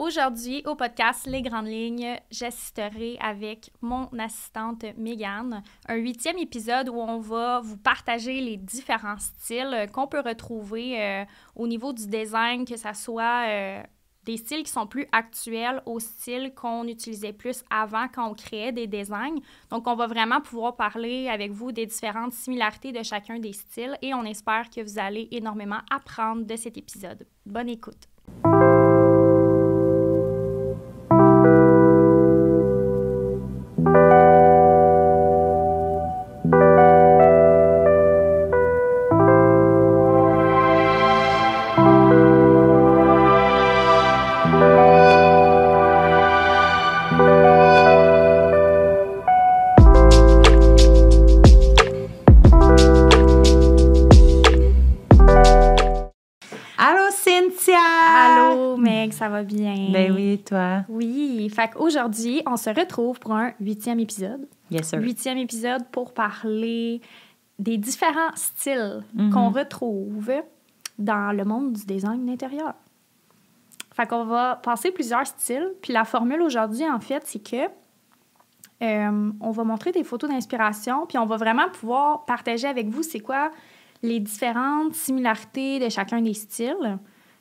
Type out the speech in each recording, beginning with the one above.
Aujourd'hui, au podcast Les Grandes Lignes, j'assisterai avec mon assistante Megan un huitième épisode où on va vous partager les différents styles qu'on peut retrouver euh, au niveau du design, que ce soit euh, des styles qui sont plus actuels aux styles qu'on utilisait plus avant quand on créait des designs. Donc, on va vraiment pouvoir parler avec vous des différentes similarités de chacun des styles et on espère que vous allez énormément apprendre de cet épisode. Bonne écoute. Va bien? Ben oui, toi? Oui. Fait qu'aujourd'hui, on se retrouve pour un huitième épisode. Yes, sir. Huitième épisode pour parler des différents styles Mm-hmm. qu'on retrouve dans le monde du design d'intérieur. Fait qu'on va passer plusieurs styles. Puis la formule aujourd'hui, en fait, c'est que euh, on va montrer des photos d'inspiration, puis on va vraiment pouvoir partager avec vous c'est quoi les différentes similarités de chacun des styles.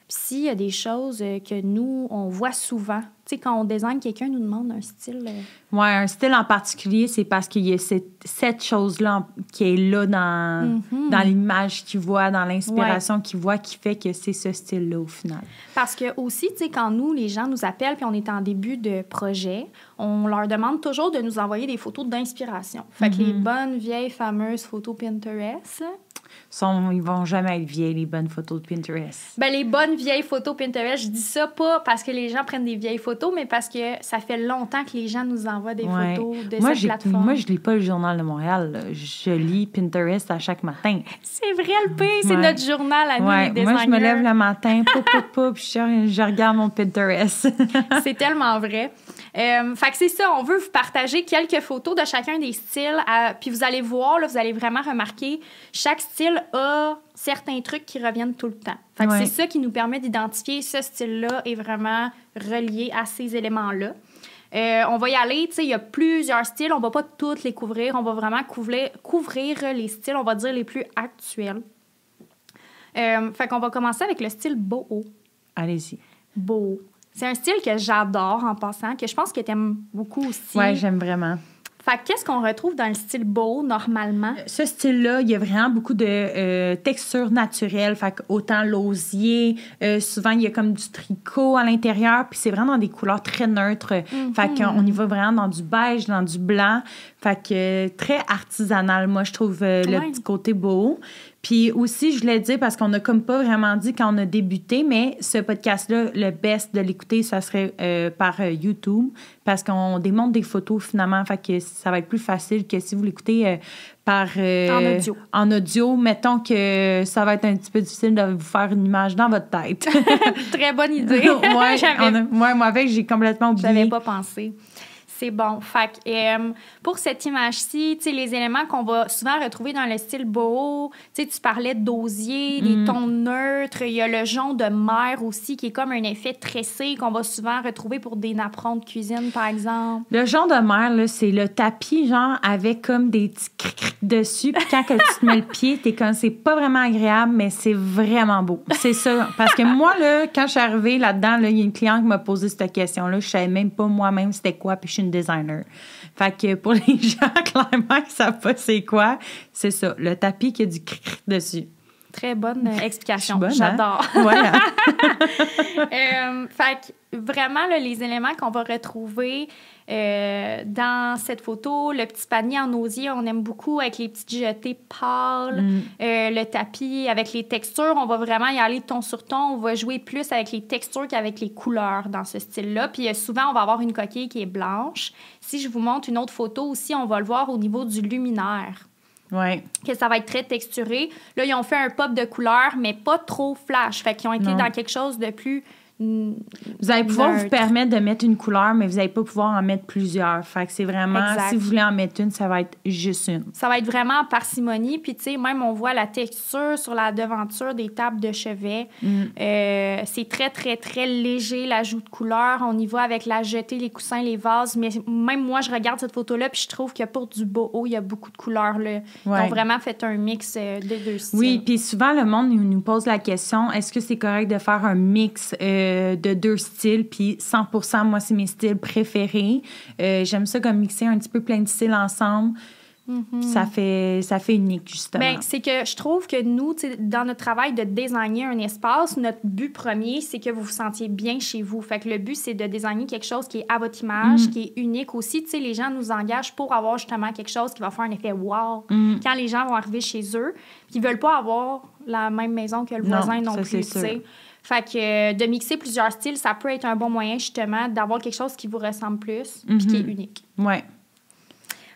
Puis s'il y a des choses euh, que nous, on voit souvent, tu sais, quand on design, quelqu'un nous demande un style. euh, Ouais, un style en particulier, c'est parce qu'il y a cette, cette chose-là qui est là dans, Mhm. dans l'image qu'il voit, dans l'inspiration qu'il voit, qui fait que c'est ce style-là au final. Parce que aussi, tu sais, quand nous, les gens nous appellent puis on est en début de projet, on leur demande toujours de nous envoyer des photos d'inspiration. Fait que les bonnes vieilles fameuses photos Pinterest, Sont, ils vont jamais être vieilles, les bonnes photos de Pinterest. ben les bonnes vieilles photos Pinterest, je dis ça pas parce que les gens prennent des vieilles photos, mais parce que ça fait longtemps que les gens nous envoient des Ouais. photos de moi, cette plateforme. moi, je lis pas le Journal de Montréal. là. Je lis Pinterest à chaque matin. C'est vrai le pire, c'est Ouais. notre journal à nous, Ouais, les moi, je me lève le matin, pou, pou, pou, puis je, je regarde mon Pinterest. C'est tellement vrai. Euh, fait que c'est ça, on veut vous partager quelques photos de chacun des styles. puis vous allez voir, là, vous allez vraiment remarquer, chaque style a certains trucs qui reviennent tout le temps. Fait que Ouais. c'est ça qui nous permet d'identifier ce style-là est vraiment relié à ces éléments-là. Euh, on va y aller, tu sais, il y a plusieurs styles, on va pas tous les couvrir, on va vraiment couvrir, couvrir les styles, on va dire les plus actuels. Euh, fait qu'on va commencer avec le style boho Allez-y. beau. C'est un style que j'adore en passant, que je pense que tu aimes beaucoup aussi. Ouais, j'aime vraiment. Fait que qu'est-ce qu'on retrouve dans le style beau normalement? Ce style-là, il y a vraiment beaucoup de euh, textures naturelles. Fait autant l'osier, euh, souvent il y a comme du tricot à l'intérieur, puis c'est vraiment dans des couleurs très neutres. Fait qu'on y va vraiment dans du beige, dans du blanc. Fait que euh, très artisanal, moi, je trouve euh, le petit côté beau. Puis aussi, je voulais dire, parce qu'on n'a comme pas vraiment dit quand on a débuté, mais ce podcast-là, le best de l'écouter, ça serait euh, par euh, YouTube, parce qu'on démontre des photos finalement, fait que ça va être plus facile que si vous l'écoutez euh, par... euh, En audio. En audio, mettons que ça va être un petit peu difficile de vous faire une image dans votre tête. Très bonne idée. ouais, on a- moi, avec, j'ai complètement oublié. J'avais pas pensé. C'est bon. Fait que, euh, pour cette image-ci, tu sais, les éléments qu'on va souvent retrouver dans le style boho, tu sais, tu parlais d'osier, des tons neutres. Il y a le jaune de mer aussi, qui est comme un effet tressé qu'on va souvent retrouver pour des napperons de cuisine, par exemple. Le genre de mer, là, c'est le tapis, genre, avec comme des petits cric cric dessus. Puis quand que tu te mets le pied, t'es comme, c'est pas vraiment agréable, mais c'est vraiment beau. C'est ça. Parce que moi, là, quand je suis arrivée là-dedans, là, il y a une cliente qui m'a posé cette question-là. Je savais même pas moi-même c'était quoi, puis je suis une designer. Fait que pour les gens, clairement, qui savent pas c'est quoi, c'est ça. Le tapis qui a du cric cric dessus. Très bonne euh, explication. hein? J'adore. Ouais, hein? Euh, fait que vraiment, là, les éléments qu'on va retrouver euh, dans cette photo, le petit panier en osier, on aime beaucoup avec les petites jetées pâles, Mm. euh, le tapis avec les textures, on va vraiment y aller ton sur ton, on va jouer plus avec les textures qu'avec les couleurs dans ce style-là. Puis euh, souvent, on va avoir une coquille qui est blanche. Si je vous montre une autre photo aussi, on va le voir au niveau du luminaire Ouais. que ça va être très texturé. Là, ils ont fait un pop de couleur, mais pas trop flash. Fait qu'ils ont été Non. dans quelque chose de plus Vous allez pouvoir vous permettre de mettre une couleur, mais vous n'allez pas pouvoir en mettre plusieurs. Fait que c'est vraiment, Exact. si vous voulez en mettre une, ça va être juste une. Ça va être vraiment en parcimonie. Puis, tu sais, même on voit la texture sur la devanture des tables de chevet. Mm. Euh, c'est très, très, très léger, l'ajout de couleur. On y va avec la jetée, les coussins, les vases. Mais même moi, je regarde cette photo-là, puis je trouve que pour du boho, il y a beaucoup de couleurs. Là. Ils Ouais. ont vraiment fait un mix euh, des deux styles. Oui, puis souvent, le monde nous nous pose la question est-ce que c'est correct de faire un mix euh, de deux styles Puis 100 moi, c'est mes styles préférés. Euh, J'aime ça comme mixer un petit peu plein de styles ensemble. ça, fait, ça fait unique, justement. Ben, c'est que je trouve que nous, dans notre travail de designer un espace, notre but premier, c'est que vous vous sentiez bien chez vous. Fait que le but, c'est de designer quelque chose qui est à votre image, Mm. qui est unique aussi. Tu sais, les gens nous engagent pour avoir justement quelque chose qui va faire un effet wow. Mm. Quand les gens vont arriver chez eux, ils veulent pas avoir la même maison que le Non, voisin non, ça, plus, Fait que euh, de mixer plusieurs styles, ça peut être un bon moyen justement d'avoir quelque chose qui vous ressemble plus, puis qui est Mhm. unique. Ouais.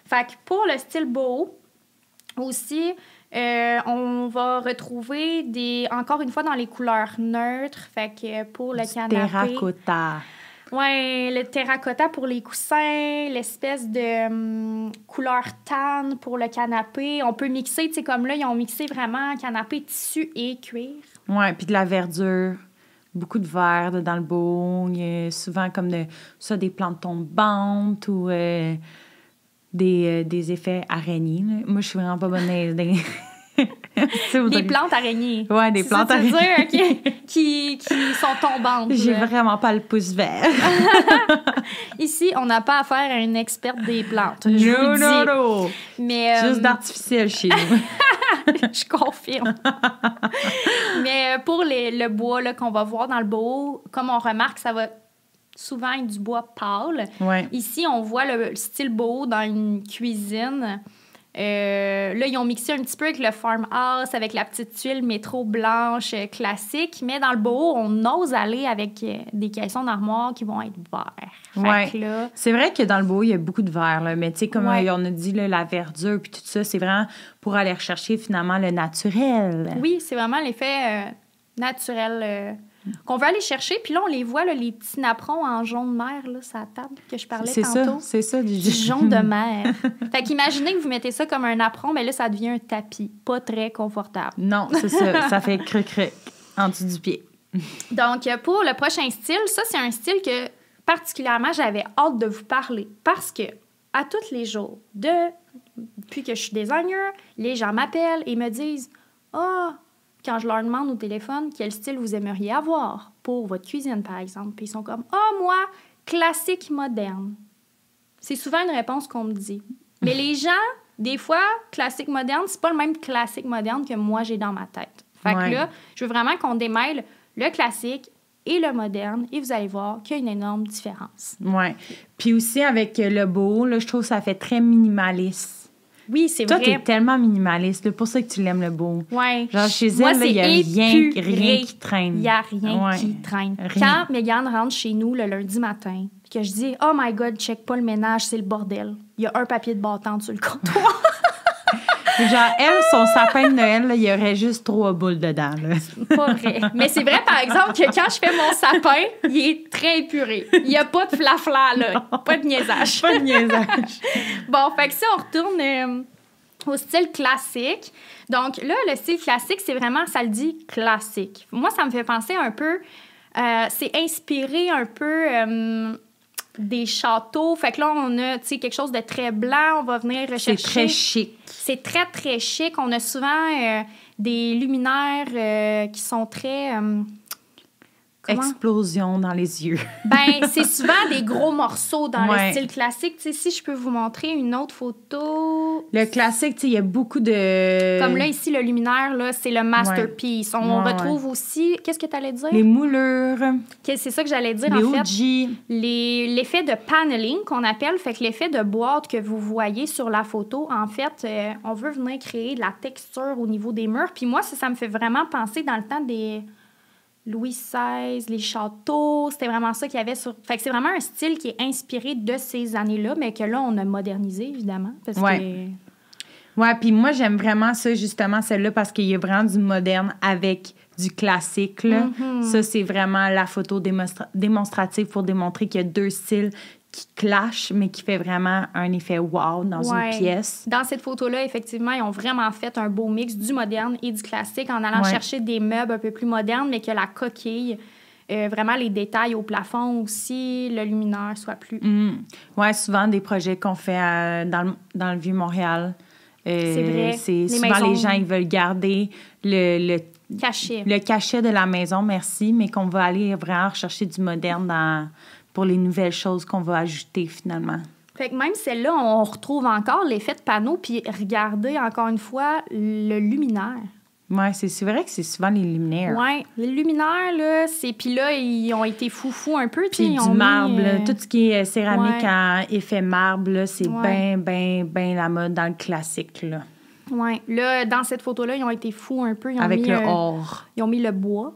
Fait que pour le style boho, aussi, euh, on va retrouver des, encore une fois dans les couleurs neutres. Fait que pour le Du canapé. terracotta. Ouais, le terracotta pour les coussins, l'espèce de hum, couleur tan pour le canapé. On peut mixer, tu sais, comme là, ils ont mixé vraiment canapé, tissu et cuir. Ouais, puis de la verdure. Beaucoup de vert là, dans le y a souvent comme de, ça, des plantes tombantes ou euh, des, euh, des effets araignées. Moi, je suis vraiment pas bonne dans les... Des plantes araignées. Ouais, des ça plantes araignées. dire, OK? qui, qui sont tombantes. J'ai vraiment pas le pouce vert. Ici, on n'a pas affaire à une experte des plantes. Je non, non, dis. non. Mais, euh, Juste d'artificiel chez nous. je confirme. Mais euh, pour les- le bois qu'on va voir dans le beau, comme on remarque, ça va souvent être du bois pâle. ouais. Ici, on voit le style beau dans une cuisine. Euh, là, ils ont mixé un petit peu avec le farmhouse, avec la petite tuile métro blanche euh, classique. Mais dans le beau, on ose aller avec euh, des caissons d'armoire qui vont être verts. Ouais. là, C'est vrai que dans le beau, il y a beaucoup de vert, là, mais tu sais, comme Ouais. on a dit, là, la verdure puis tout ça, c'est vraiment pour aller rechercher finalement le naturel. Oui, c'est vraiment l'effet euh, naturel euh, qu'on veut aller chercher. Puis là, on les voit, là, les petits napperons en jaune mer, là, sur la table que je parlais C'est ça, tantôt. c'est ça. Du Du jaune de mer. fait qu'imaginez que vous mettez ça comme un napperon, mais là, ça devient un tapis. Pas très confortable. Non, c'est ça. ça fait cruc-cruc en dessous du pied. Donc, pour le prochain style, ça, c'est un style que particulièrement, j'avais hâte de vous parler parce que à tous les jours, de, depuis que je suis designer, les gens m'appellent et me disent Ah, quand je leur demande au téléphone quel style vous aimeriez avoir pour votre cuisine, par exemple, puis ils sont comme Ah, moi, classique moderne. C'est souvent une réponse qu'on me dit. Mais les gens, des fois, classique moderne, c'est pas le même classique moderne que moi j'ai dans ma tête. Fait Ouais. que là, je veux vraiment qu'on démêle le classique et le moderne et vous allez voir qu'il y a une énorme différence. Ouais. Puis aussi, avec le beau, là, je trouve que ça fait très minimaliste. Oui, c'est Toi, vrai. t'es tellement minimaliste. C'est pour ça que tu l'aimes, le beau. Ouais. Genre, chez Moi, elle, il n'y a rien, rien qui traîne. Il n'y a rien Ouais. qui traîne. Rien. Quand Megan rentre chez nous le lundi matin, puis que je dis Oh my God, check pas le ménage, c'est le bordel. Il y a un papier de bâton sur le comptoir. Genre, elle, son sapin de Noël, là, il y aurait juste trois boules dedans. Là. pas vrai. Mais c'est vrai, par exemple, que quand je fais mon sapin, il est très épuré. Il n'y a pas de flafla, là. Pas de niaisage. Pas de niaisage. Bon, fait que ça, on retourne euh, au style classique. Donc là, le style classique, c'est vraiment, ça le dit classique. Moi, ça me fait penser un peu, euh, c'est inspiré un peu euh, des châteaux. Fait que là, on a, tu sais, quelque chose de très blanc. On va venir C'est rechercher. très chic. C'est très, très chic. On a souvent euh, des luminaires euh, qui sont très... euh, comment? Explosion dans les yeux. Ben, c'est souvent des gros morceaux dans Ouais. le style classique. Si je peux vous montrer une autre photo... Le classique, il y a beaucoup de. Comme là, ici, le luminaire, là, c'est le masterpiece. On Ouais, retrouve aussi... Qu'est-ce que tu allais dire? Les moulures, C'est ça que j'allais dire, les en fait. Les- L'effet de paneling qu'on appelle, fait que l'effet de boîte que vous voyez sur la photo, en fait, euh, on veut venir créer de la texture au niveau des murs. Puis moi, ça, ça me fait vraiment penser dans le temps des Louis XVI, les châteaux. C'était vraiment ça qu'il y avait sur. Fait que c'est vraiment un style qui est inspiré de ces années-là, mais que là, on a modernisé, évidemment. Parce Ouais. que. Ouais, puis moi, j'aime vraiment ça, justement, celle-là, parce qu'il y a vraiment du moderne avec du classique. Là. Mm-hmm. Ça, c'est vraiment la photo démonstra- démonstrative pour démontrer qu'il y a deux styles qui clashent, mais qui fait vraiment un effet wow dans Ouais. une pièce. Dans cette photo-là, effectivement, ils ont vraiment fait un beau mix du moderne et du classique en allant Ouais. chercher des meubles un peu plus modernes, mais que la coquille, euh, vraiment les détails au plafond aussi, le luminaire soit plus Mm. Ouais, souvent des projets qu'on fait à- dans, le, dans le Vieux-Montréal. Euh, C'est vrai. C'est souvent maisons- les gens, ils veulent garder le, le, caché. le cachet de la maison, merci, mais qu'on va aller vraiment rechercher du moderne dans, pour les nouvelles choses qu'on va ajouter finalement. Fait que même celle-là, on retrouve encore l'effet de panneau, puis regardez encore une fois le luminaire. Ouais, c'est vrai que c'est souvent les luminaires. Ouais, les luminaires, là, c'est. Puis là, ils ont été foufous un peu. Puis du ont mis, marbre, là, euh, tout ce qui est céramique ouais. en effet marbre, là, c'est Ouais. bien, bien, bien la mode dans le classique, là, Ouais. Là, dans cette photo-là, ils ont été fous un peu. Ils ont avec mis, le euh, or. Ils ont mis le bois.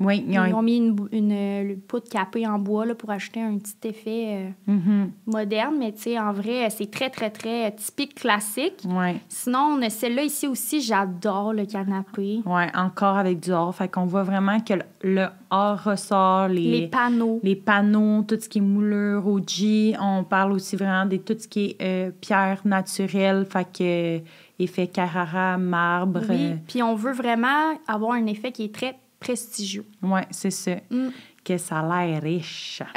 Oui, ils Ils ont... mis une, bou- une, euh, poudre capée en bois là, pour ajouter un petit effet euh, Mhm. moderne. Mais tu sais, en vrai, c'est très, très, très typique classique. Ouais. Sinon, on a celle-là ici aussi. J'adore le canapé. Ouais, encore avec du or. Fait qu'on voit vraiment que le, le or ressort, les, Les panneaux. les panneaux, tout ce qui est moulure, OG. On parle aussi vraiment de tout ce qui est euh, pierre naturelle, fait que euh, effet Carrara, marbre. Oui, puis on veut vraiment avoir un effet qui est très prestigieux. ouais, c'est ça. Mm. Que ça a l'air riche.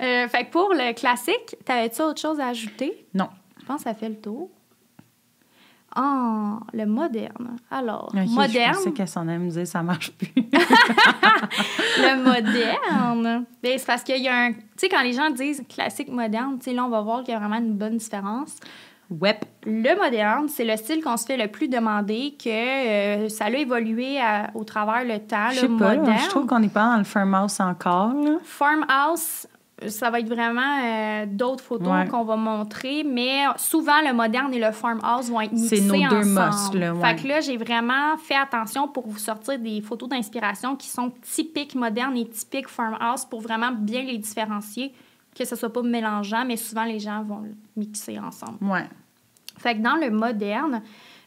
Euh, fait que pour le classique, t'avais-tu autre chose à ajouter? non. Je pense que ça fait le tour. Ah, le moderne. Alors, Ok, Je moderne, pensais qu'elle s'en allait me dire ça marche plus. le moderne. Ben, c'est parce qu'il y a un... Tu sais, quand les gens disent classique moderne, tu sais, là, on va voir qu'il y a vraiment une bonne différence. Web. Le moderne, c'est le style qu'on se fait le plus demander, que euh, ça a évolué à- au travers le temps. Je sais pas, moderne. je trouve qu'on n'est pas dans le farmhouse encore. Là. Farmhouse, ça va être vraiment euh, d'autres photos Ouais. qu'on va montrer, mais souvent le moderne et le farmhouse vont être mixés C'est nos deux ensemble. must, là, ouais. Fait que là, j'ai vraiment fait attention pour vous sortir des photos d'inspiration qui sont typiques moderne et typiques farmhouse pour vraiment bien les différencier, que ce soit pas mélangeant, mais souvent les gens vont le mixer ensemble. Ouais. Fait que dans le moderne,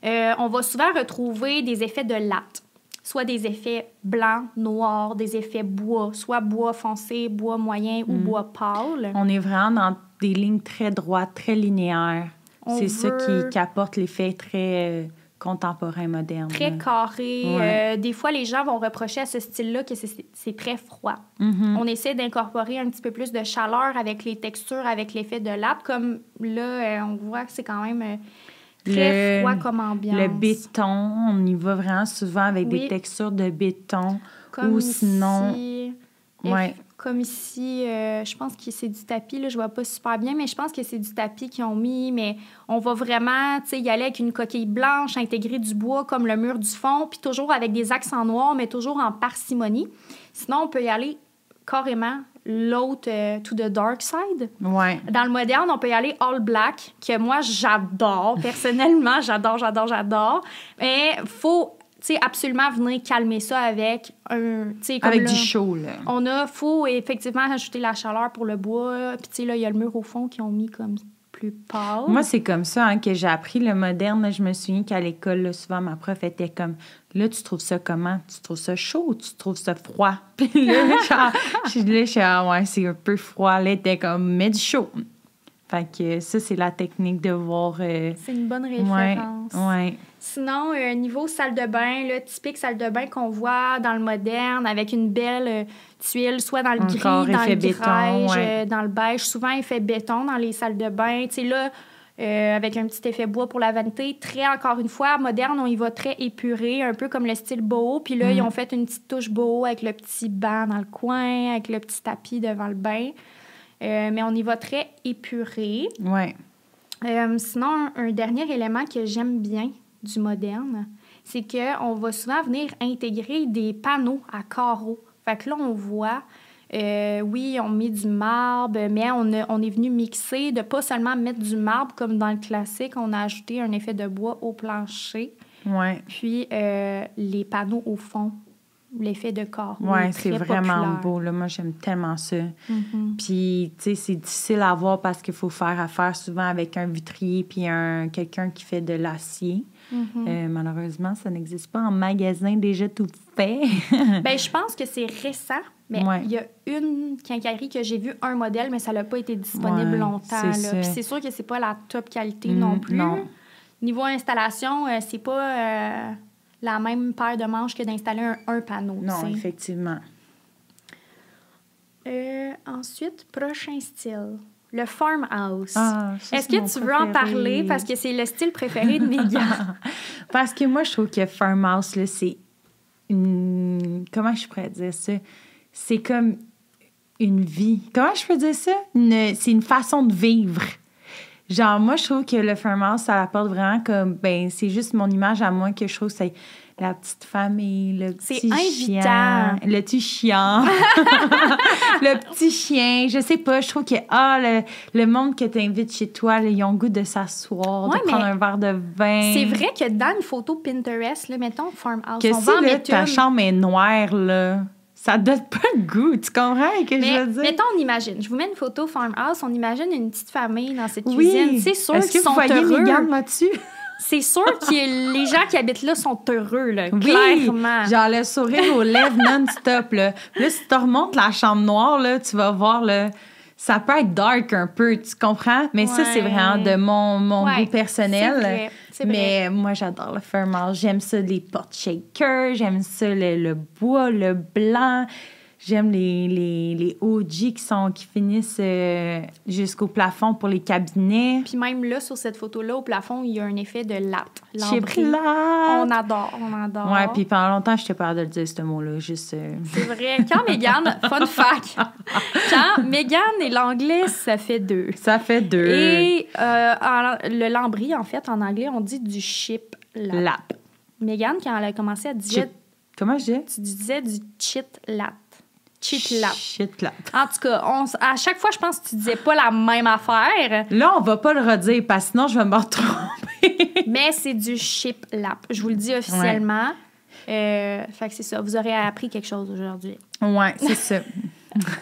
euh, on va souvent retrouver des effets de latte, soit des effets blancs, noirs, des effets bois, soit bois foncé, bois moyen ou bois pâle. On est vraiment dans des lignes très droites, très linéaires. C'est ça veut- qui, qui apporte l'effet très euh, contemporain, moderne. Très carré. Ouais. Euh, des fois, les gens vont reprocher à ce style-là que c'est- très froid. Mhm. On essaie d'incorporer un petit peu plus de chaleur avec les textures, avec l'effet de latte. Comme là, euh, on voit que c'est quand même euh, très Le- froid comme ambiance. Le béton, on y va vraiment souvent avec Oui. des textures de béton. Comme ou sinon- ici, Ouais. Comme ici, euh, je pense que c'est du tapis, là, je vois pas super bien, mais je pense que c'est du tapis qu'ils ont mis, mais on va vraiment, tu sais, y aller avec une coquille blanche, intégrer du bois comme le mur du fond, puis toujours avec des accents noirs, mais toujours en parcimonie. Sinon, on peut y aller carrément l'autre euh, to the dark side. Ouais. Dans le moderne, on peut y aller all black, que moi, j'adore. Personnellement, j'adore, j'adore, j'adore. Mais faut, sais, absolument venir calmer ça avec un, comme Avec là, du chaud, là. On a, faut effectivement ajouter la chaleur pour le bois. Puis, tu sais, là, il y a le mur au fond qui ont mis comme plus pâle. Moi, c'est comme ça hein, que j'ai appris le moderne. Je me souviens qu'à l'école, souvent, ma prof était comme Là, tu trouves ça comment? Tu trouves ça chaud ou tu trouves ça froid Puis là, genre, je suis là, je suis Ah, ouais, c'est un peu froid. Là, était comme Mets du chaud. Fait que ça, c'est la technique de voir. euh, c'est une bonne ouais, référence. ouais. Sinon, euh, niveau salle de bain, là, typique salle de bain qu'on voit dans le moderne, avec une belle euh, tuile, soit dans le gris, dans le béton, ouais. euh, dans le beige. Souvent, effet béton dans les salles de bain. Tu sais, là, euh, avec un petit effet bois pour la vanité. Très, encore une fois, moderne, on y va très épuré, un peu comme le style boho. Puis là, Mm. ils ont fait une petite touche boho avec le petit banc dans le coin, avec le petit tapis devant le bain. Euh, mais on y va très épuré. Ouais. Euh, sinon, un, un dernier élément que j'aime bien du moderne, c'est qu'on va souvent venir intégrer des panneaux à carreaux. Fait que là, on voit, euh, oui, on met du marbre, mais on, a- on est venu mixer, de pas seulement mettre du marbre comme dans le classique, on a ajouté un effet de bois au plancher, Ouais. puis les panneaux au fond l'effet de corps. Ouais, c'est vraiment beau. Là. Moi, j'aime tellement ça. Mm-hmm. Puis, tu sais, c'est difficile à voir parce qu'il faut faire affaire souvent avec un vitrier puis un, quelqu'un qui fait de l'acier. Mm-hmm. Euh, malheureusement, ça n'existe pas en magasin déjà tout fait. ben, je pense que c'est récent, mais Ouais. il y a une quincaillerie que j'ai vu un modèle, mais ça n'a pas été disponible Ouais, longtemps. Puis c'est sûr que c'est pas la top qualité Mm, non plus. non. Niveau installation, euh, c'est pas euh, la même paire de manches que d'installer un, un panneau. non, effectivement. Euh, ensuite, prochain style, le farmhouse. Ah, Est-ce que tu veux en parler? Parce que c'est le style préféré de Megan? Parce que moi, je trouve que Farmhouse, c'est une... Comment je pourrais dire ça? C'est comme une vie. Comment je peux dire ça? Une- C'est une façon de vivre. Genre, moi, je trouve que le Farmhouse, ça apporte vraiment comme... Ben, c'est juste mon image à moi que je trouve c'est la petite famille, le C'est petit invitant. chien. Le petit chien. le petit chien. Je sais pas, je trouve que, ah, le, le monde que tu invites chez toi, là, ils ont le goût de s'asseoir, Ouais, de prendre un verre de vin. c'est vrai que dans une photo Pinterest, là, mettons farmhouse, Que on si va là, ta une. chambre est noire, là, ça donne pas le goût. Tu comprends ce que je veux dire? mettons, on imagine. Je vous mets une photo farmhouse. On imagine une petite famille dans cette oui. cuisine. C'est sûr Est-ce qu'ils sont heureux. Là-dessus? C'est sûr que les gens qui habitent là sont heureux, là, Oui. clairement. Genre le sourire aux lèvres non-stop, là. Là, si tu remontes la chambre noire, là, tu vas voir, là, ça peut être dark un peu, tu comprends? Mais ça, c'est vraiment de mon, mon Ouais, goût personnel. vrai, vrai. Mais moi, j'adore le farmhouse. J'aime ça, les portes shakers. J'aime ça, le, le bois, le blanc. J'aime les, les, les OG qui, sont, qui finissent euh, jusqu'au plafond pour les cabinets. Puis même là, sur cette photo-là, au plafond, il y a un effet de latte. Lambris. Plat. On adore, on adore. Ouais, puis pendant longtemps, t'ai peur de le dire, ce mot-là. Juste. euh, C'est vrai. Quand Mégane, fun fact, quand Mégane et l'anglais, ça fait deux. Ça fait deux. Et euh, en- le lambris, en fait, en anglais, on dit du chip lap. Lap. Mégane, quand elle a commencé, disait, Chip. Comment je dis? tu disais du. Chit lap. Shit lap. En tout cas, on à chaque fois, je pense que tu disais pas la même affaire, Là, on va pas le redire parce que sinon, je vais me retromper. mais c'est du chip lap. Je vous le dis officiellement. Euh, fait que c'est ça. Vous aurez appris quelque chose aujourd'hui. ouais, c'est ça.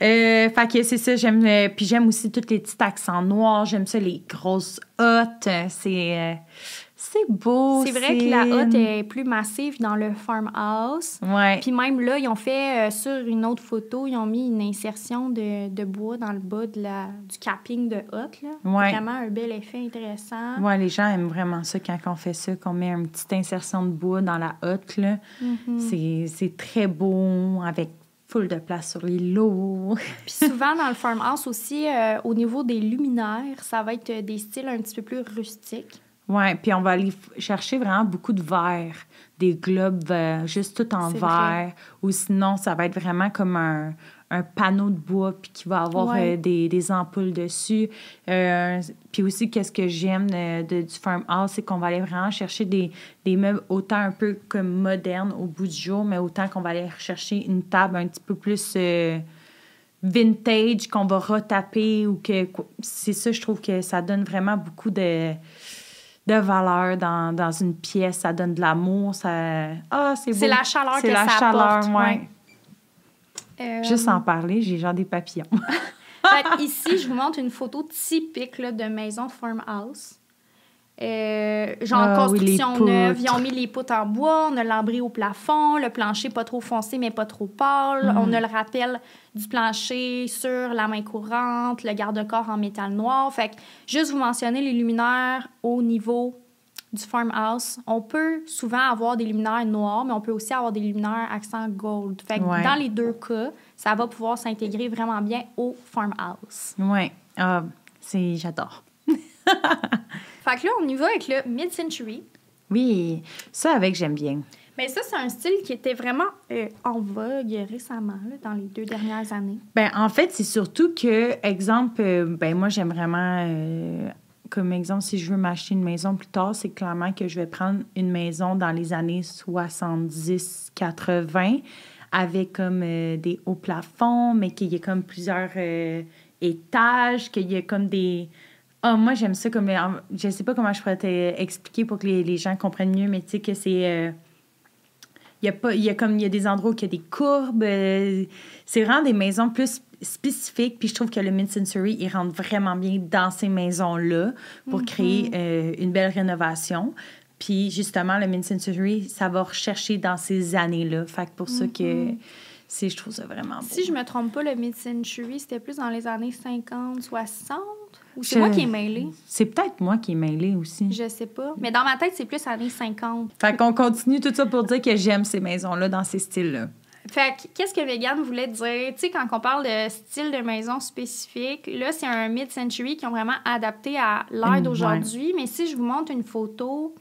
Euh, fait que c'est ça, j'aime. euh, puis j'aime aussi tous les petits accents noirs. J'aime ça, les grosses hottes. C'est. Euh, c'est beau. C'est vrai que la hotte est plus massive dans le farmhouse. Ouais. Puis même là, ils ont fait euh, sur une autre photo, ils ont mis une insertion de, de bois dans le bas de la, du capping de hotte. Là. Ouais. Vraiment un bel effet intéressant. Ouais, les gens aiment vraiment ça quand on fait ça, qu'on met une petite insertion de bois dans la hotte. Là. Mhm. C'est- C'est très beau, avec full de place sur les lots. Puis souvent dans le farmhouse aussi, euh, au niveau des luminaires, ça va être des styles un petit peu plus rustiques. Ouais, puis on va aller chercher vraiment beaucoup de verre, des globes euh, juste tout en verre. Ou sinon, ça va être vraiment comme un, un panneau de bois, puis qui va avoir Ouais. euh, des, des ampoules dessus. Euh, puis aussi, qu'est-ce que j'aime de, de- du farmhouse, c'est qu'on va aller vraiment chercher des, des meubles autant un peu comme modernes au bout du jour, mais autant qu'on va aller chercher une table un petit peu plus vintage, qu'on va retaper ou que... C'est ça, je trouve que ça donne vraiment beaucoup de de valeur dans, dans une pièce, ça donne de l'amour, ça... Ah, c'est beau. C'est la chaleur que la ça chaleur, apporte. ouais. Euh, Juste en parler, j'ai genre des papillons. Fait que ici, je vous montre une photo typique là, de maison farmhouse. Euh, genre Ah oui, construction neuve, ils ont mis les poutres en bois, on a l'ambris au plafond, le plancher pas trop foncé mais pas trop pâle, Mm. on a le rappel du plancher sur la main courante, le garde-corps en métal noir. Fait que juste vous mentionner les luminaires au niveau du farmhouse. On peut souvent avoir des luminaires noirs, mais on peut aussi avoir des luminaires accent gold. Fait que Ouais. dans les deux cas, ça va pouvoir s'intégrer vraiment bien au farmhouse. ouais. Ah, c'est... J'adore. Fait que là, on y va avec le mid-century. Oui, ça avec, j'aime bien. Mais ça, c'est un style qui était vraiment euh, en vogue récemment, là, dans les deux dernières années. Ben, en fait, c'est surtout que, exemple, euh, ben moi, j'aime vraiment, euh, comme exemple, si je veux m'acheter une maison plus tard, c'est clairement que je vais prendre une maison dans les années 70-80 avec comme des hauts plafonds, mais qu'il y ait comme plusieurs étages, qu'il y ait comme des... Ah, moi, j'aime ça comme... euh, Je sais pas comment je pourrais t'expliquer pour que les, les gens comprennent mieux, mais tu sais que c'est... euh, Il y a, pas, il y a comme il y a des endroits où il y a des courbes. euh, c'est vraiment des maisons plus spécifiques. Puis je trouve que le Mid-Century, il rentre vraiment bien dans ces maisons-là pour créer euh, une belle rénovation. Puis justement, le Mid-Century, ça va rechercher dans ces années-là. Fait que pour ça que c'est, je trouve ça vraiment beau. Si je me trompe pas, le mid-century, c'était plus dans les années 50, 60? Ou c'est Je- moi qui est mêlée? C'est peut-être moi qui est mêlée aussi. Je sais pas. Mais dans ma tête, c'est plus années 50. Fait qu'on continue tout ça pour dire que j'aime ces maisons-là dans ces styles-là. Fait que, qu'est-ce que Vegan voulait dire? Tu sais, quand on parle de style de maison spécifique, là, c'est un mid-century qui ont vraiment adapté à l'ère Mm, d'aujourd'hui. Mais si je vous montre une photo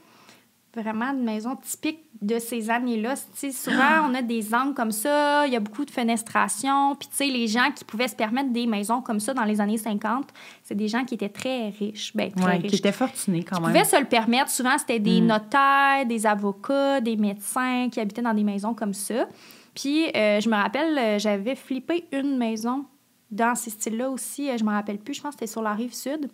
vraiment de maison typique de ces années-là, souvent, on a des angles comme ça, il y a beaucoup de fenestration. Puis, tu sais, les gens qui pouvaient se permettre des maisons comme ça dans les années 50, c'est des gens qui étaient très riches. Ben, très Ouais, riches. qui était fortuné quand même. pouvaient se le permettre. Souvent, c'était des Mm. notaires, des avocats, des médecins qui habitaient dans des maisons comme ça. Puis, euh, je me rappelle, euh, j'avais flippé une maison dans ces styles-là aussi. Euh, Je me rappelle plus, je pense que c'était sur la rive sud.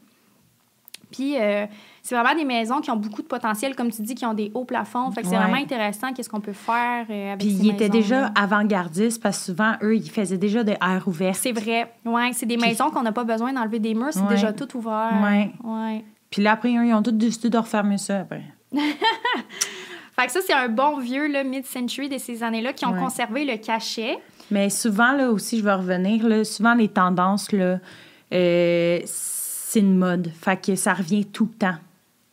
Puis, euh, c'est vraiment des maisons qui ont beaucoup de potentiel, comme tu dis, qui ont des hauts plafonds. Fait que c'est Ouais. vraiment intéressant qu'est-ce qu'on peut faire euh, avec Puis ces ils étaient déjà avant-gardistes parce que souvent, eux, ils faisaient déjà des airs ouverts. C'est vrai. Ouais, c'est des maisons qu'on n'a pas besoin d'enlever des murs, c'est Ouais. déjà tout ouvert. Ouais. ouais. Puis là, après, ils ont tous décidé de refermer ça après. Fait que ça, c'est un bon vieux mid-century de ces années-là qui ont Ouais. conservé le cachet. Mais souvent, là aussi, je vais revenir, là, souvent, les tendances, là, euh, c'est une mode. Fait que ça revient tout le temps.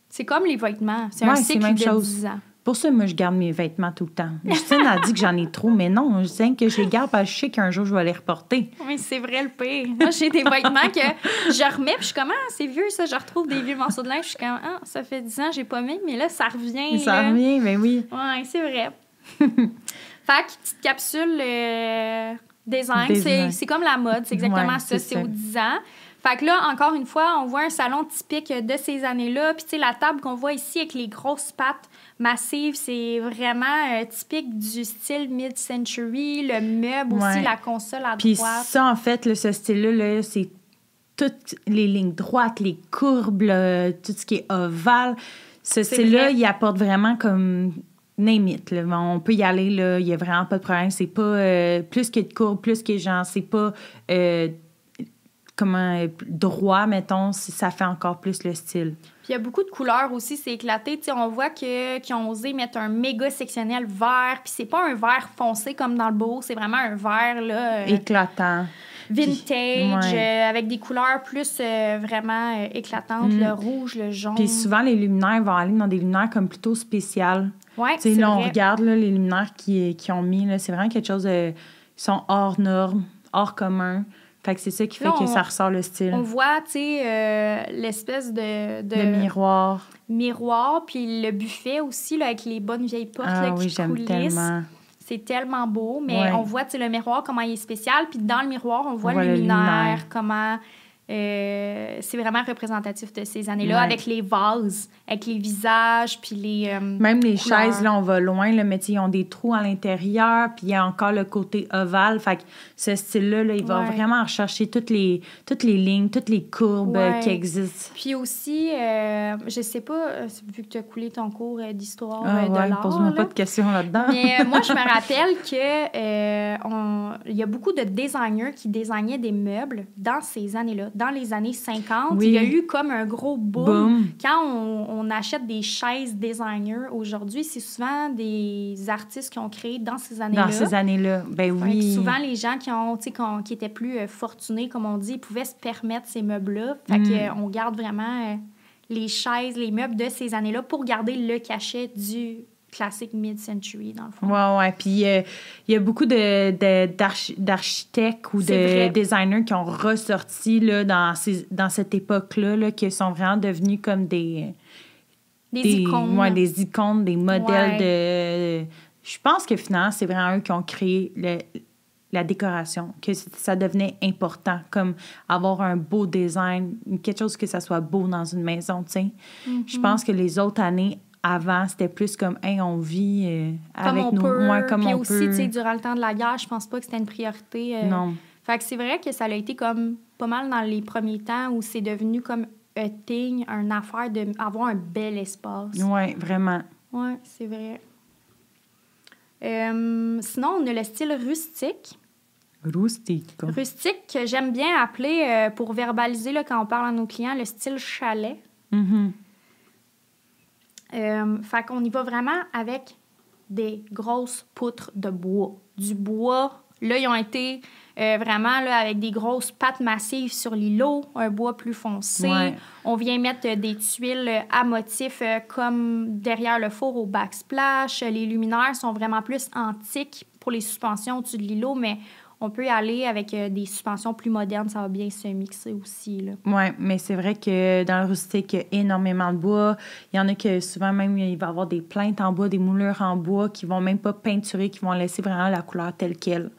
C'est comme les vêtements. C'est un Ouais, c'est cycle même de chose. 10 ans. Pour ça, moi, je garde mes vêtements tout le temps. Justine a dit que j'en ai trop, mais non, je sais que je les garde parce que je sais qu'un jour, je vais les reporter. Oui, c'est vrai le pire. Moi, j'ai des vêtements que je remets, puis je suis comme, ah, c'est vieux ça. Je retrouve des vieux morceaux de linge, je suis comme, ah, ça fait 10 ans, j'ai pas mis, mais là, ça revient. Ça là. revient, mais oui. Ouais, c'est vrai. fait que, petite capsule euh, design, Design. c'est comme la mode, c'est exactement Ouais, ça, c'est aux 10 ans. Fait que là, encore une fois, on voit un salon typique de ces années-là. Puis, tu sais, la table qu'on voit ici avec les grosses pattes massives, c'est vraiment euh, typique du style mid-century. Le meuble aussi, la console à Puis droite. ça, en fait, là, ce style-là, là, c'est toutes les lignes droites, les courbes, là, tout ce qui est ovale. Ce style-là, il apporte vraiment comme name it. là. On peut y aller, il n'y a vraiment pas de problème. C'est pas euh, plus que de courbes, plus que genre, c'est pas euh, comment euh, droit, mettons, si ça fait encore plus le style. Puis il y a beaucoup de couleurs aussi, c'est éclaté. Tu sais, on voit que qu'ils ont osé mettre un méga sectionnel vert. Puis c'est pas un vert foncé comme dans le beau, c'est vraiment un vert là, euh, Éclatant. vintage, ouais. euh, avec des couleurs plus euh, vraiment éclatantes, Mm. le rouge, le jaune. Puis souvent, les luminaires vont aller dans des luminaires comme plutôt spéciales. ouais, c'est là, on vrai. regarde là, les luminaires qu'ils qui ont mis. là, C'est vraiment quelque chose de. Ils sont hors norme, hors commun. Fait que c'est ça qui fait Là, que ça ressort le style. On voit, tu sais, euh, l'espèce de, de Le miroir. miroir, puis le buffet aussi, là, avec les bonnes vieilles portes Ah là, oui, qui j'aime tellement. C'est tellement beau, mais Ouais. on voit tu sais, le miroir, comment il est spécial. Puis dans le miroir, on voit, le le luminaire, luminaire. comment euh, c'est vraiment représentatif de ces années-là, Ouais. avec les vases, avec les visages, puis les. euh, Même les couleurs. chaises, là, on va loin, là, mais ils ont des trous à l'intérieur, puis il y a encore le côté ovale. Fait que ce style-là, là, il va Ouais. vraiment rechercher toutes les, toutes les lignes, toutes les courbes euh, Ouais. qui existent. Puis aussi, euh, je sais pas, vu que tu as coulé ton cours d'histoire Ah de l'art. pose-moi pas de questions là-dedans. Mais moi, je me rappelle que il y a beaucoup de designers qui designaient des meubles dans ces années-là. Dans les années 50, Oui. il y a eu comme un gros boom. Boom. Quand on, on achète des chaises designers aujourd'hui, c'est souvent des artistes qui ont créé dans ces années-là. Dans ces années-là. Ben Fait oui. souvent, les gens qui, ont, qui ont- qui étaient plus euh, fortunés, comme on dit, ils pouvaient se permettre ces meubles-là. Fait Mm. que, euh, on garde vraiment euh, les chaises, les meubles de ces années-là pour garder le cachet du classique mid-century, dans le fond. Ouais, ouais. Puis euh, il y a beaucoup de, de- d'architectes ou de designers qui ont ressorti là, dans, ces, dans cette époque-là, là, qui sont vraiment devenus comme des, Des, icônes. ouais, des icônes, des modèles de. Je pense que finalement, c'est vraiment eux qui ont créé le- la décoration, que ça devenait important, comme avoir un beau design, quelque chose que ça soit beau dans une maison, tu sais. Mm-hmm. Je pense que les autres années avant, c'était plus comme, hey, on vit euh, comme avec on nous, peut. ouais, comme Puis on aussi, peut. tu sais, durant le temps de la guerre, je pense pas que c'était une priorité. euh, Non. Fait que c'est vrai que ça a été comme pas mal dans les premiers temps où c'est devenu comme un thing, une affaire d'avoir un bel espace. Oui, vraiment. Ouais, c'est vrai. Euh, sinon, on a le style rustique. Rustique. Rustique, que j'aime bien appeler, pour verbaliser là, quand on parle à nos clients, le style chalet. Mhm. Euh, fait qu'on y va vraiment avec des grosses poutres de bois. Du bois, là, ils ont été euh, vraiment là, avec des grosses pattes massives sur l'îlot, un bois plus foncé. Ouais. On vient mettre euh, des tuiles à motifs euh, comme derrière le four au backsplash. Les luminaires sont vraiment plus antiques pour les suspensions au-dessus de l'îlot, mais on peut y aller avec euh, des suspensions plus modernes, ça va bien se mixer aussi. Oui, mais c'est vrai que dans le rustique, il y a énormément de bois. Il y en a que souvent même, il va y avoir des plaintes en bois, des moulures en bois qui vont même pas peinturer, qui vont laisser vraiment la couleur telle qu'elle.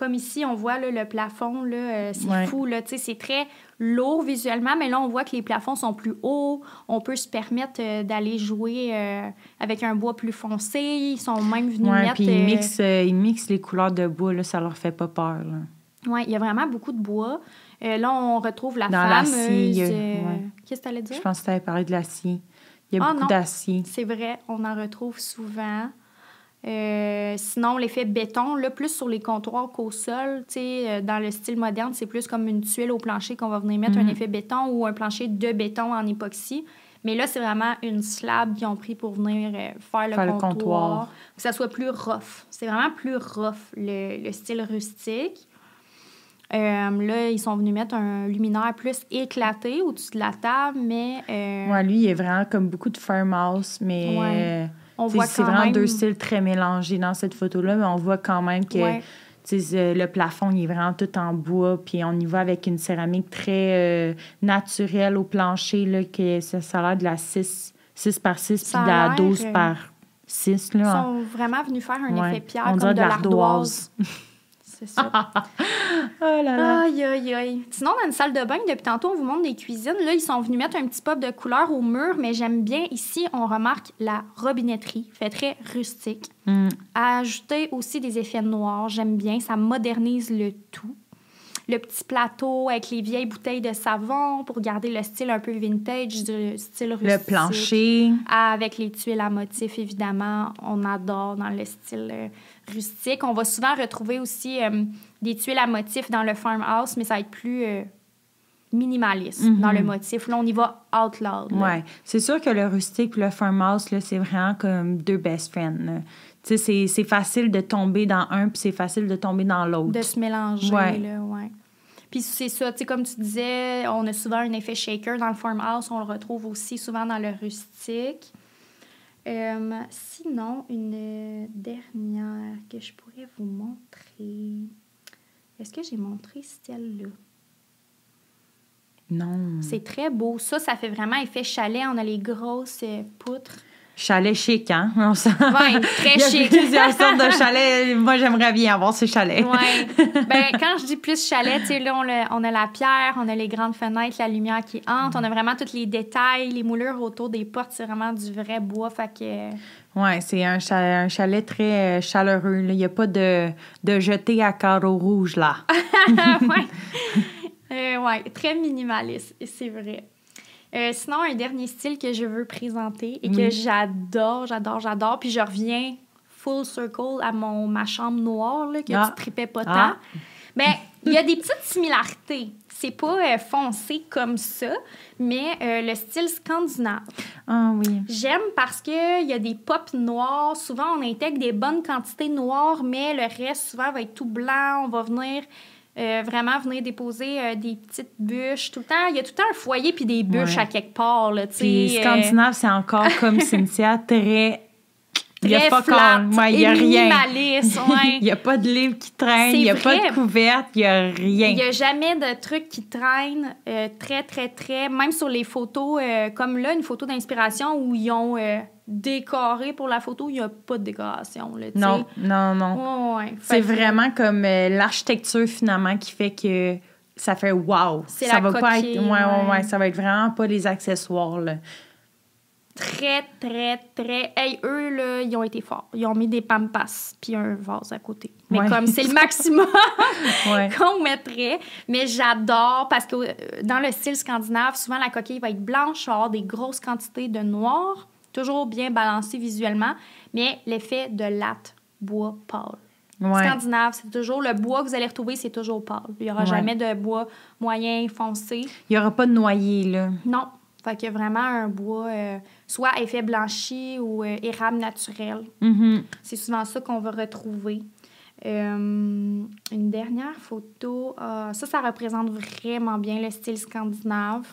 Comme ici, on voit là, le plafond, là, euh, c'est Ouais. fou. Là, c'est très lourd visuellement, mais là, on voit que les plafonds sont plus hauts. On peut se permettre euh, d'aller jouer euh, avec un bois plus foncé. Ils sont même venus Oui, mettre... puis ils mixent, ils mixent les couleurs de bois, là, ça leur fait pas peur. ouais, il y a vraiment beaucoup de bois. Euh, là, on retrouve la Dans l'acier, euh, ouais. Qu'est-ce que tu allais dire? Je pense que tu avais parlé de l'acier. Il y a Ah, beaucoup d'acier. C'est vrai, on en retrouve souvent. Euh, sinon, l'effet béton, là, plus sur les comptoirs qu'au sol, tu sais, euh, dans le style moderne, c'est plus comme une tuile au plancher qu'on va venir mettre un Mhm. effet béton ou un plancher de béton en époxy. Mais là, c'est vraiment une slab qu'ils ont pris pour venir euh, faire, le, Faire le comptoir, comptoir. que ça soit plus rough. C'est vraiment plus rough, le, le style rustique. Euh, là, ils sont venus mettre un luminaire plus éclaté au-dessus de la table, mais euh, Ouais, lui, il est vraiment comme beaucoup de farmhouse, mais Ouais. On voit c'est vraiment même... deux styles très mélangés dans cette photo-là, mais on voit quand même que Ouais. euh, le plafond, il est vraiment tout en bois, puis on y va avec une céramique très euh, naturelle au plancher, là, que ça, ça a l'air de la 6, 6 par 6, puis de la l'air, 12 euh, par 6. Ils Là. sont vraiment venus faire un Ouais. effet pierre On comme de l'ardoise. C'est ça. Oh là là. Aïe, aïe, aïe. Sinon, dans une salle de bain, depuis tantôt, on vous montre des cuisines. Là, ils sont venus mettre un petit pop de couleur au mur, mais j'aime bien ici, on remarque la robinetterie, fait très rustique. Mm. Ajouter aussi des effets noirs, j'aime bien, ça modernise le tout. Le petit plateau avec les vieilles bouteilles de savon pour garder le style un peu vintage du style rustique. Le plancher. Avec les tuiles à motifs, évidemment, on adore dans le style euh, rustique. On va souvent retrouver aussi euh, des tuiles à motifs dans le farmhouse, mais ça va être plus euh, minimaliste Mhm. dans le motif. Là, on y va out loud. Ouais. C'est sûr que le rustique et le farmhouse, c'est vraiment comme deux best friends. là. Tu sais, c'est- c'est facile de tomber dans un, puis c'est facile de tomber dans l'autre. De se mélanger, Ouais. là, ouais. Puis c'est ça, tu sais, comme tu disais, on a souvent un effet shaker dans le farmhouse, on le retrouve aussi souvent dans le rustique. Euh, sinon, une dernière que je pourrais vous montrer. Est-ce que j'ai montré celle-là? Non. C'est très beau. Ça, ça fait vraiment effet chalet. On a les grosses poutres. Chalet chic, hein? On Ouais, très Il y a chic. plusieurs sortes de chalets. Moi, j'aimerais bien avoir ce chalet. Ouais. Ben, quand je dis plus chalet, tu sais, là, on a, on a la pierre, on a les grandes fenêtres, la lumière qui entre, on a vraiment tous les détails, les moulures autour des portes, c'est vraiment du vrai bois. Fait que. Ouais, c'est un chalet, un chalet très euh, chaleureux. là. Il n'y a pas de, de jeté à carreaux rouges, là. ouais. Euh, ouais, très minimaliste, c'est vrai. Euh, sinon, un dernier style que je veux présenter et que j'adore, j'adore, j'adore, puis je reviens full circle à mon, ma chambre noire, là, que Ah. tu tripais pas tant. Ah. Ben, il y a des petites similarités. C'est pas euh, foncé comme ça, mais euh, le style scandinave. Ah oui. J'aime parce qu'il y a des pops noirs. Souvent, on intègre des bonnes quantités noires, mais le reste, souvent, va être tout blanc. On va venir euh, vraiment venir déposer euh, des petites bûches tout le temps. Il y a tout le temps un foyer puis des bûches Ouais. à quelque part. Là, Puis euh, Scandinave, c'est encore comme Cynthia, très. Il n'y a pas flat Ouais, il n'y a et rien. minimaliste. ouais. Il n'y a pas de livre qui traîne, il n'y a pas de couverte, il n'y a rien. Il n'y a jamais de trucs qui traînent euh, très, très, très. Même sur les photos, euh, comme là, une photo d'inspiration où ils ont euh, décoré pour la photo, il n'y a pas de décoration. Là. Non, non, non. Ouais, ouais. C'est vraiment comme l'architecture finalement qui fait que ça fait wow. C'est ça la va pas être coquille, ouais, ouais. ouais, ça va être vraiment pas les accessoires là. Très, très, très. Hey, eux, là, ils ont été forts. Ils ont mis des pampas puis un vase à côté. Mais Ouais. comme c'est le maximum Ouais. qu'on mettrait. Mais j'adore parce que euh, dans le style scandinave, souvent la coquille va être blanche, avoir des grosses quantités de noir, toujours bien balancé visuellement, mais l'effet de latte bois pâle. Ouais. Scandinave, c'est toujours le bois que vous allez retrouver, c'est toujours pâle. Il n'y aura jamais de bois moyen, foncé. Il n'y aura pas de noyer, là. Non. Fait qu'il y a vraiment un bois, euh, soit effet blanchi ou euh, érable naturel. Mhm. C'est souvent ça qu'on va retrouver. Euh, une dernière photo. Ah, ça, ça représente vraiment bien le style scandinave.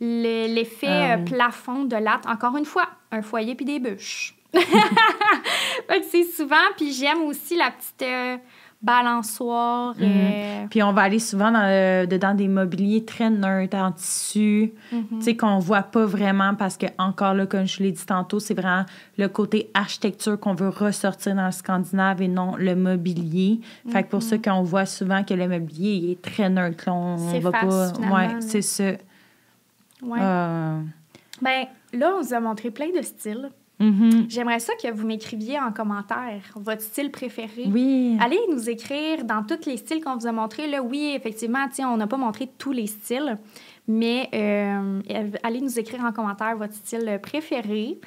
Le- L'effet Ah plafond de latte. Encore une fois, un foyer puis des bûches. Fait que c'est souvent. Puis j'aime aussi la petite euh, balançoire. Mhm. euh, Puis on va aller souvent dans le- dedans des mobiliers très neutres, en tissu, mhm. tu sais, qu'on voit pas vraiment parce que, encore là, comme je l'ai dit tantôt, c'est vraiment le côté architecture qu'on veut ressortir dans le Scandinave et non le mobilier. Fait que pour ça qu'on voit souvent que le mobilier il est très neutre. on, on va face, pas. finalement, Ouais, c'est ça. Ouais. Euh, Ben, là, on vous a montré plein de styles. Mhm. J'aimerais ça que vous m'écriviez en commentaire votre style préféré. Oui. Allez nous écrire dans tous les styles qu'on vous a montrés. Là, oui, effectivement, on n'a pas montré tous les styles, mais euh, allez nous écrire en commentaire votre style préféré.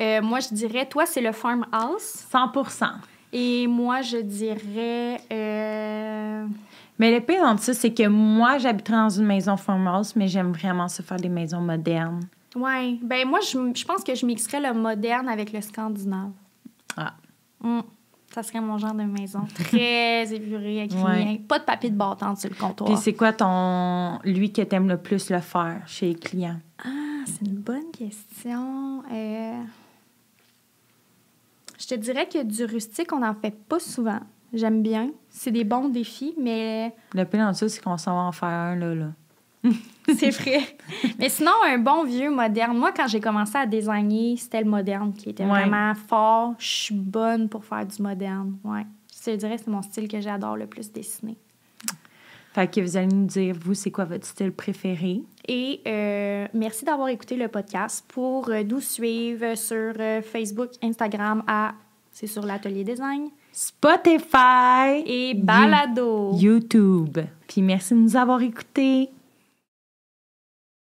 Euh, moi, je dirais, toi, c'est le farmhouse. 100% Et moi, je dirais... euh, Mais le pire dans ça, c'est que moi, j'habiterais dans une maison farmhouse, mais j'aime vraiment se faire des maisons modernes. Ouais. Ben moi, je, je pense que je mixerais le moderne avec le scandinave. Ah. Mm. Ça serait mon genre de maison. Très épuré, avec Ouais. rien. Pas de papier de bâton sur le comptoir. Puis c'est quoi ton lui que t'aimes le plus le faire chez les clients? Ah, c'est une bonne question. Euh, Je te dirais que du rustique, on n'en fait pas souvent. J'aime bien. C'est des bons défis, mais Le pire dans ça, c'est qu'on s'en va en faire un là. là. c'est vrai. mais sinon, un bon vieux moderne. Moi, quand j'ai commencé à designer, c'était le moderne qui était Ouais. vraiment fort. Je suis bonne pour faire du moderne. Ouais. Je te dirais c'est mon style que j'adore le plus dessiner. Fait que vous allez nous dire, vous, c'est quoi votre style préféré? Et euh, merci d'avoir écouté le podcast. Pour euh, nous suivre sur euh, Facebook, Instagram, à c'est sur l'atelier design Spotify et Balado. YouTube. Puis merci de nous avoir écoutés.